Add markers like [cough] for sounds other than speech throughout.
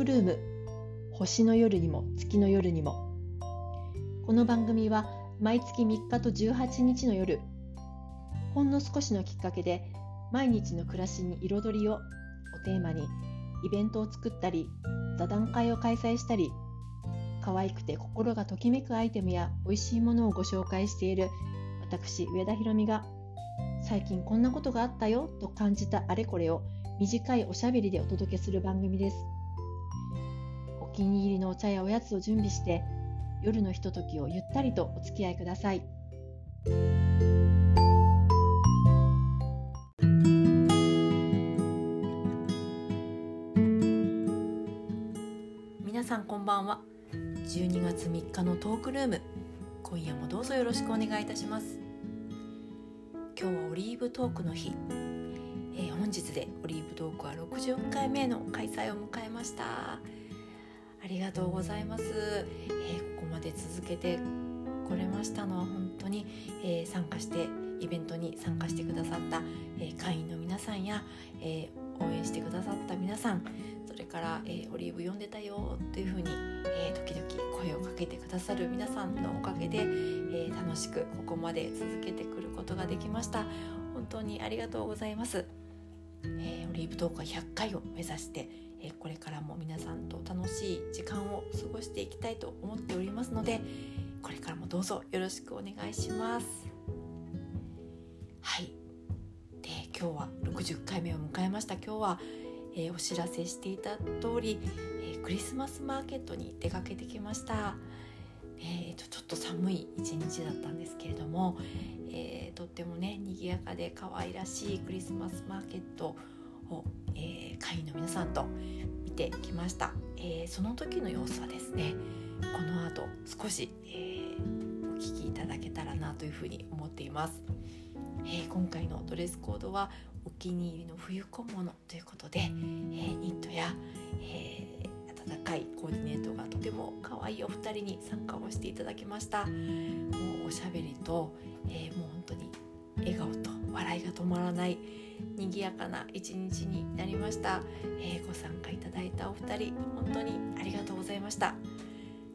クルーム星の夜にも月の夜にも。この番組は毎月3日と18日の夜ほんの少しのきっかけで毎日の暮らしに彩りををテーマにイベントを作ったり座談会を開催したり可愛くて心がときめくアイテムや美味しいものをご紹介している私上田ひろみが最近こんなことがあったよと感じたあれこれを短いおしゃべりでお届けする番組です。気に入りのお茶やおやつを準備して夜のひとときをゆったりとお付き合いください。皆さんこんばんは。12月3日のトークルーム。今夜もどうぞよろしくお願いいたします。今日はオリーブトークの日、えー本日でオリーブトークは60回目の開催を迎えました。ありがとうございます、えーここまで続けてこれましたのは本当に、えー参加してイベントに参加してくださった、えー会員の皆さんや、えー応援してくださった皆さんそれから、えオリーブ読んでたよというふうに、え時々声をかけてくださる皆さんのおかげで、え楽しくここまで続けてくることができました。本当にありがとうございます、えオリーブトークは100回を目指して、えこれからも皆さんと楽しい時間を過ごしていきたいと思っておりますのでこれからもどうぞよろしくお願いします。はい。で今日は60回目を迎えました。今日は、えーお知らせしていた通り、えークリスマスマーケットに出かけてきました。えーとちょっと寒い一日だったんですけれども、えーとってもね賑やかで可愛らしいクリスマスマーケットを、えー会員の皆さんと見てきました、えーその時の様子はですねこの後少し、えーお聞きいただけたらなというふうに思っています、えー今回のドレスコードはお気に入りの冬小物ということで、えニットや、えー温かいコーディネートがとても可愛いお二人に参加をしていただきました。もうおしゃべりと、えもう本当に笑顔と笑いが止まらない賑やかな一日になりました、えーご参加いただいたお二人本当にありがとうございました。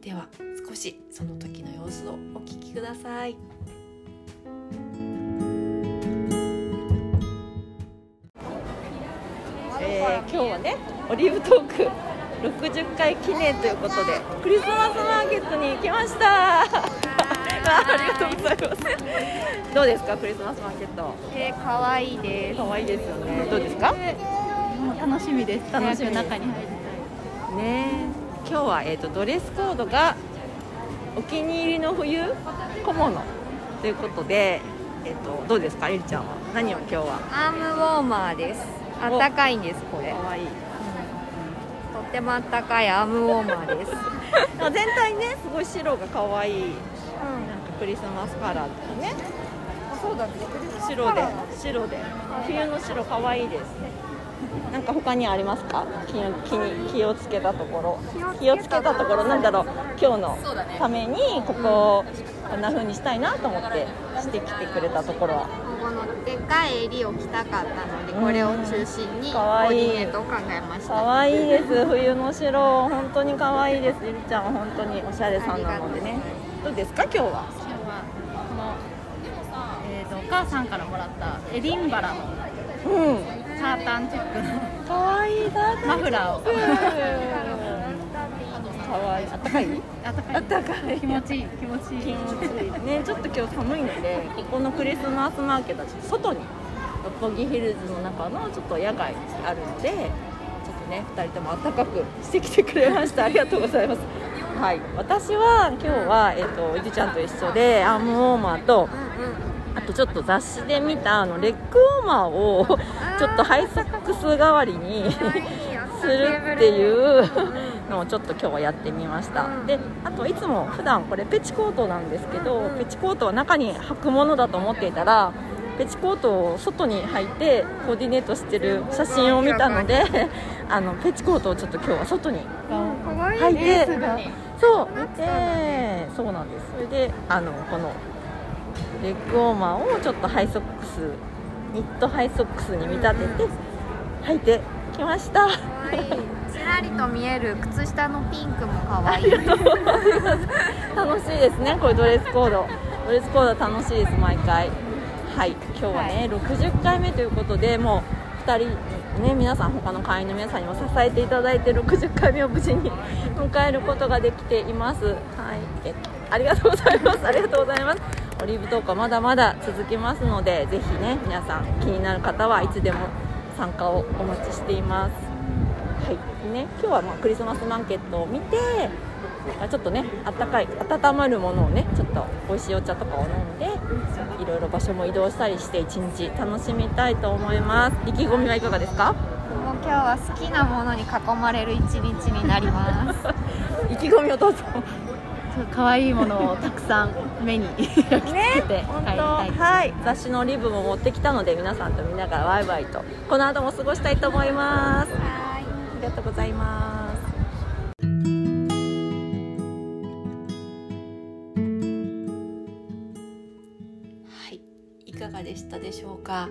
では少しその時の様子をお聞きください。えー今日はねオリーブトーク [laughs] 60回記念ということでクリスマスマーケットに来ました。あありがとうございますどうですかクリスマスマーケット？えー、可愛いです。可愛いですよねどうですか？ねもう楽しみです。楽しみ中に入りえ今日は、えー、とドレスコードがお気に入りの冬小物ということで、えー、とどうですかりりちゃんは？何を今日は？たい。アームウォーマーです。あったかいんですこれ。と可愛いってもあったかいアームウォーマーです。[laughs] 全体ねすごい白が可愛いクリスマスカラーだね。そうだね。白で白で。冬の白可愛いです。[laughs] なんか他にありますか？気を気に気をつけたところ。気をつけた。ところ。なんだろう。今日のためにここをこんな風にしたいなと思ってしてきてくれたところは。このでっかい襟を着たかったので、これを中心にコかわい。いーディネートを考えました。可愛いです。冬の白。本当に可愛いです。ゆりちゃんは本当におしゃれさんなのでね。どうですか今日は今日はこの、えー、とお母さんからもらったエディンバラのうん。サータンチェックの可愛いだマフラーを。可愛い。あったかい？あったかい。あったかい。気持ちいい。気持ちいい。気持ちいい。ねちょっと今日寒いのでここのクリスマスマーケット外に六本木ヒルズの中のちょっと野外にあるのでちょっとね2人とも暖かくしてきてくれました。ありがとうございます。はい。私は今日は、えっとゆりちゃんと一緒でアームウォーマーとあとちょっと雑誌で見たあのレッグウォーマーをちょっとハイソックス代わりに [laughs] するっていうのをちょっと今日はやってみました。であといつも普段これペチコートなんですけどペチコートは中に履くものだと思っていたらペチコートを外に履いてコーディネートしてる写真を見たので [laughs] あのペチコートをちょっと今日は外に履いてそうでそうなんです。それであのこのレッグウォーマーをちょっとハイソックスニットハイソックスに見立てて履いてきました。ちらりと見える靴下のピンクも可愛い。[laughs] 楽しいですねこれドレスコード。ドレスコード楽しいです毎回。はい。今日はね、60回目ということでもう2人ね皆さん他の会員の皆さんにも支えていただいて60回目を無事に [laughs] 迎えることができています。はい。えありがとうございます。ありがとうございますオリーブトークはまだまだ続きますのでぜひね皆さん気になる方はいつでも参加をお待ちしています。はい。ね今日はまあクリスマスマーケットを見てちょっとねあったかい温まるものをねちょっと美味しいお茶とかを飲んでいろいろ場所も移動したりして一日楽しみたいと思います。意気込みはいかがですか？もう今日は好きなものに囲まれる一日になります。[laughs] 意気込みをどうぞ可愛いものをたくさん目に [laughs] 焼き付けて帰り本当。たいはい。雑誌のリブも持ってきたので皆さんと見ながらワイワイとこの後も過ごしたいと思います。ありがとうございます。はい、いかがでしたでしょうか、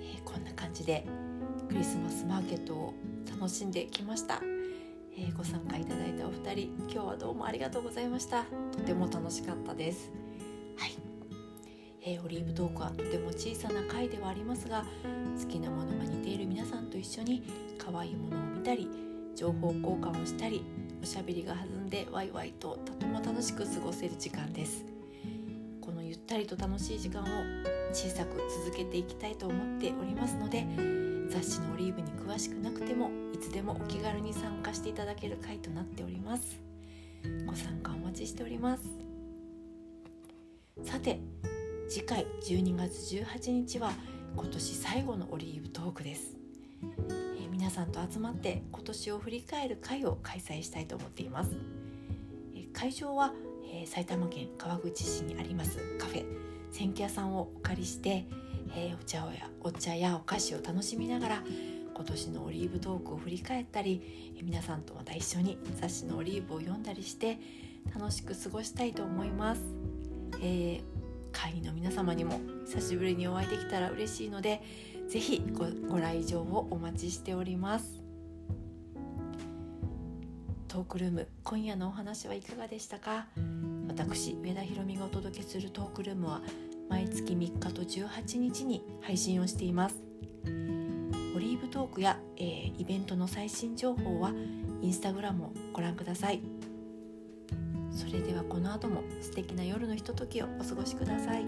えーこんな感じでクリスマスマーケットを楽しんできました、えーご参加いただいたお二人今日はどうもありがとうございました。とても楽しかったです。はい、えーオリーブトークはとても小さな回ではありますが好きなものが似ている皆さんと一緒に可愛いものを見たり情報交換をしたりおしゃべりが弾んでワイワイととても楽しく過ごせる時間です。このゆったりと楽しい時間を小さく続けていきたいと思っておりますので雑誌のオリーブに詳しくなくてもいつでもお気軽に参加していただける回となっております。ご参加お待ちしております。さて次回12月18日は今年最後のオリーブトークです、えー皆さんと集まって今年を振り返る会を開催したいと思っています。えー会場は、えー埼玉県川口市にありますカフェ。千家屋さんをお借りして、えーお茶をやお茶やお菓子を楽しみながら今年のオリーブトークを振り返ったりえー皆さんとまた一緒に雑誌のオリーブを読んだりして楽しく過ごしたいと思います、えー会員の皆様にも久しぶりにお会いできたら嬉しいのでぜひごご来場をお待ちしております。トークルーム今夜のお話はいかがでしたか？私上田ひろみがお届けするトークルームは毎月3日と18日に配信をしています。オリーブトークや、えーイベントの最新情報はインスタグラムをご覧ください。それではこの後も素敵な夜のひとときをお過ごしください。